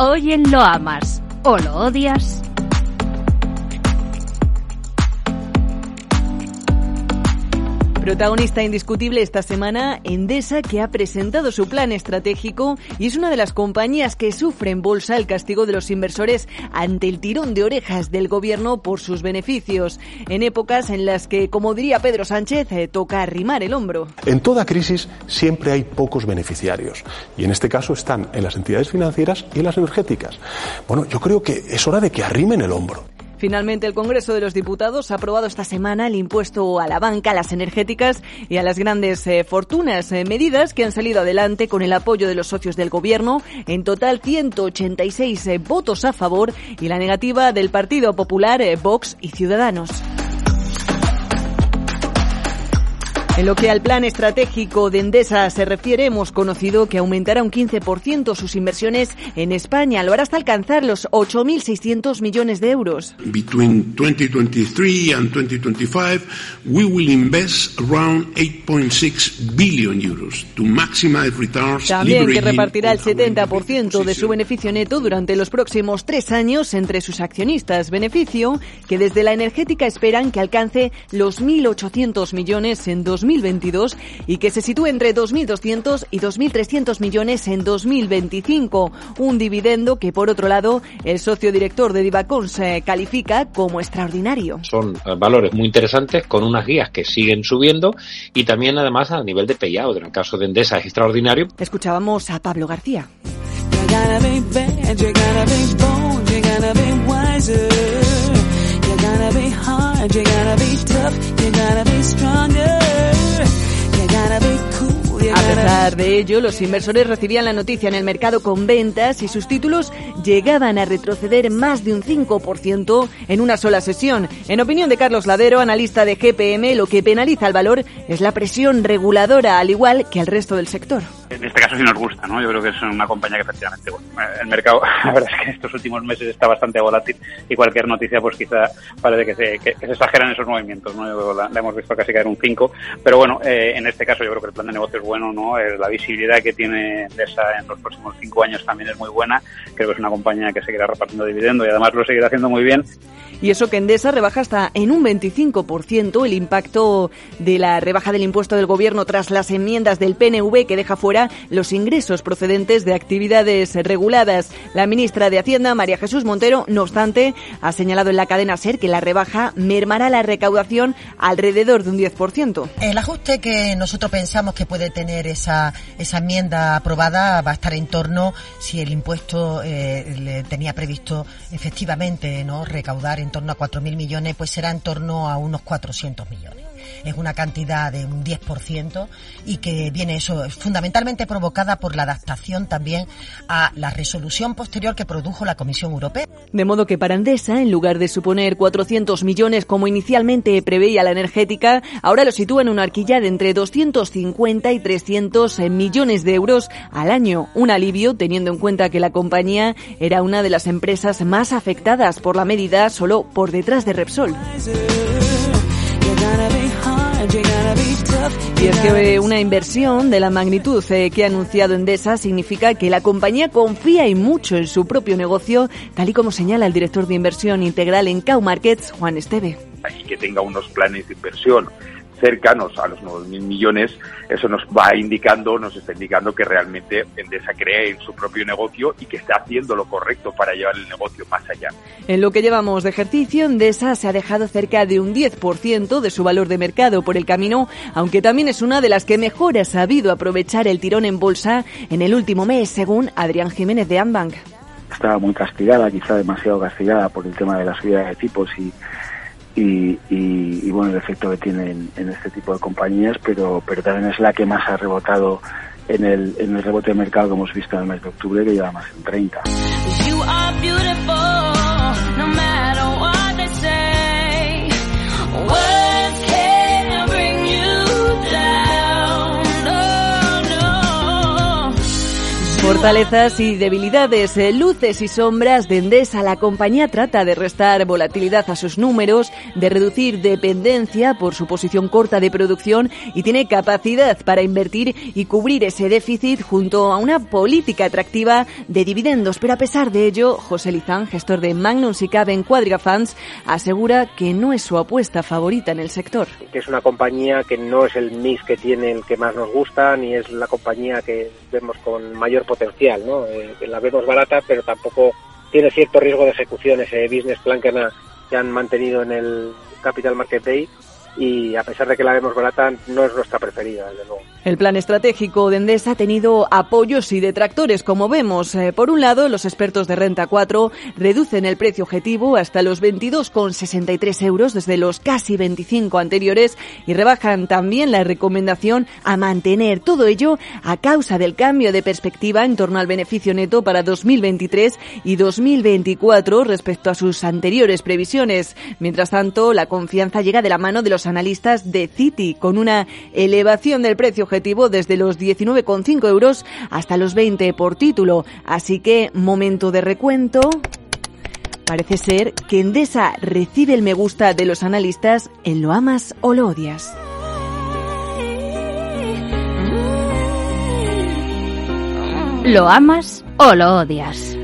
Hoy en Lo Amas o Lo Odias. Protagonista indiscutible esta semana, Endesa, que ha presentado su plan estratégico y es una de las compañías que sufre en bolsa el castigo de los inversores ante el tirón de orejas del gobierno por sus beneficios, en épocas en las que, como diría Pedro Sánchez, eh, toca arrimar el hombro. En toda crisis siempre hay pocos beneficiarios y en este caso están en las entidades financieras y en las energéticas. Bueno, yo creo que es hora de que arrimen el hombro. Finalmente, el Congreso de los Diputados ha aprobado esta semana el impuesto a la banca, a las energéticas y a las grandes eh, fortunas, eh, medidas que han salido adelante con el apoyo de los socios del Gobierno. En total, 186 eh, votos a favor y la negativa del Partido Popular, Vox y Ciudadanos. En lo que al plan estratégico de Endesa se refiere, hemos conocido que aumentará un 15% sus inversiones en España. Lo hará hasta alcanzar los 8.600 millones de euros. Between 2023 and 2025, we will invest around 8.6 billion euros to maximize returns. También que repartirá el 70% de su beneficio neto durante los próximos tres años entre sus accionistas. Beneficio que desde la energética esperan que alcance los 1.800 millones en 2020 2022 y que se sitúe entre 2.200 y 2.300 millones en 2025. Un dividendo que, por otro lado, el socio director de Divacons se califica como extraordinario. Son eh, valores muy interesantes con unas guías que siguen subiendo y también, además, a nivel de payout. En el caso de Endesa es extraordinario. Escuchábamos a Pablo García. De ello, los inversores recibían la noticia en el mercado con ventas y sus títulos llegaban a retroceder más de un 5% en una sola sesión. En opinión de Carlos Ladero, analista de GPM, lo que penaliza al valor es la presión reguladora, al igual que al resto del sector en este caso sí nos gusta, ¿no? Yo creo que es una compañía que efectivamente, bueno, el mercado, la verdad es que estos últimos meses está bastante volátil y cualquier noticia pues quizá parece que se, que, se exageran esos movimientos, ¿no? La, hemos visto casi caer un 5, pero bueno, eh, en este caso yo creo que el plan de negocio es bueno, ¿no? Eh, la visibilidad que tiene esa en los próximos 5 años también es muy buena, creo que es una compañía que seguirá repartiendo dividendo y además lo seguirá haciendo muy bien. Y eso que Endesa rebaja hasta en un 25% el impacto de la rebaja del impuesto del gobierno tras las enmiendas del PNV que deja fuera los ingresos procedentes de actividades reguladas. La ministra de Hacienda, María Jesús Montero, no obstante, ha señalado en la cadena SER que la rebaja mermará la recaudación alrededor de un 10%. El ajuste que nosotros pensamos que puede tener esa, esa enmienda aprobada va a estar en torno, si el impuesto eh, le tenía previsto efectivamente no recaudar en torno a 4.000 millones, pues será en torno a unos 400 millones es una cantidad de un 10% y que viene eso fundamentalmente provocada por la adaptación también a la resolución posterior que produjo la Comisión Europea. De modo que para Endesa, en lugar de suponer 400 millones como inicialmente preveía la energética, ahora lo sitúa en una arquilla de entre 250 y 300 millones de euros al año. Un alivio teniendo en cuenta que la compañía era una de las empresas más afectadas por la medida solo por detrás de Repsol. Y es que una inversión de la magnitud eh, que ha anunciado Endesa significa que la compañía confía y mucho en su propio negocio, tal y como señala el director de inversión integral en Cow Markets, Juan Esteve. Y que tenga unos planes de inversión cercanos a los 9.000 millones, eso nos va indicando, nos está indicando que realmente Endesa cree en su propio negocio y que está haciendo lo correcto para llevar el negocio más allá. En lo que llevamos de ejercicio, Endesa se ha dejado cerca de un 10% de su valor de mercado por el camino, aunque también es una de las que mejor ha sabido aprovechar el tirón en bolsa en el último mes, según Adrián Jiménez de Ambank. Estaba muy castigada, quizá demasiado castigada por el tema de la subida de tipos y y, bueno, el efecto que tienen en este tipo de compañías, pero, pero también es la que más ha rebotado en el, en el rebote de mercado que hemos visto en el mes de octubre, que lleva más en 30. Fortalezas y debilidades, eh, luces y sombras de Endesa. La compañía trata de restar volatilidad a sus números, de reducir dependencia por su posición corta de producción y tiene capacidad para invertir y cubrir ese déficit junto a una política atractiva de dividendos. Pero a pesar de ello, José Lizán, gestor de Magnum Sicab en Quadriga Funds, asegura que no es su apuesta favorita en el sector. Que es una compañía que no es el mix que tiene el que más nos gusta, ni es la compañía que vemos con mayor potencial, ¿no? Eh, la vemos barata, pero tampoco tiene cierto riesgo de ejecución ese business plan que han, que han mantenido en el Capital Market Day y a pesar de que la vemos barata, no es nuestra preferida, desde luego. El plan estratégico de Endesa ha tenido apoyos y detractores, como vemos. Eh, por un lado, los expertos de Renta 4 reducen el precio objetivo hasta los 22,63 euros desde los casi 25 anteriores y rebajan también la recomendación a mantener todo ello a causa del cambio de perspectiva en torno al beneficio neto para 2023 y 2024 respecto a sus anteriores previsiones. Mientras tanto, la confianza llega de la mano de los analistas de Citi, con una elevación del precio objetivo desde los 19,5 euros hasta los 20 por título. Así que, momento de recuento. Parece ser que Endesa recibe el me gusta de los analistas en lo amas o lo odias. ¿Lo amas o lo odias?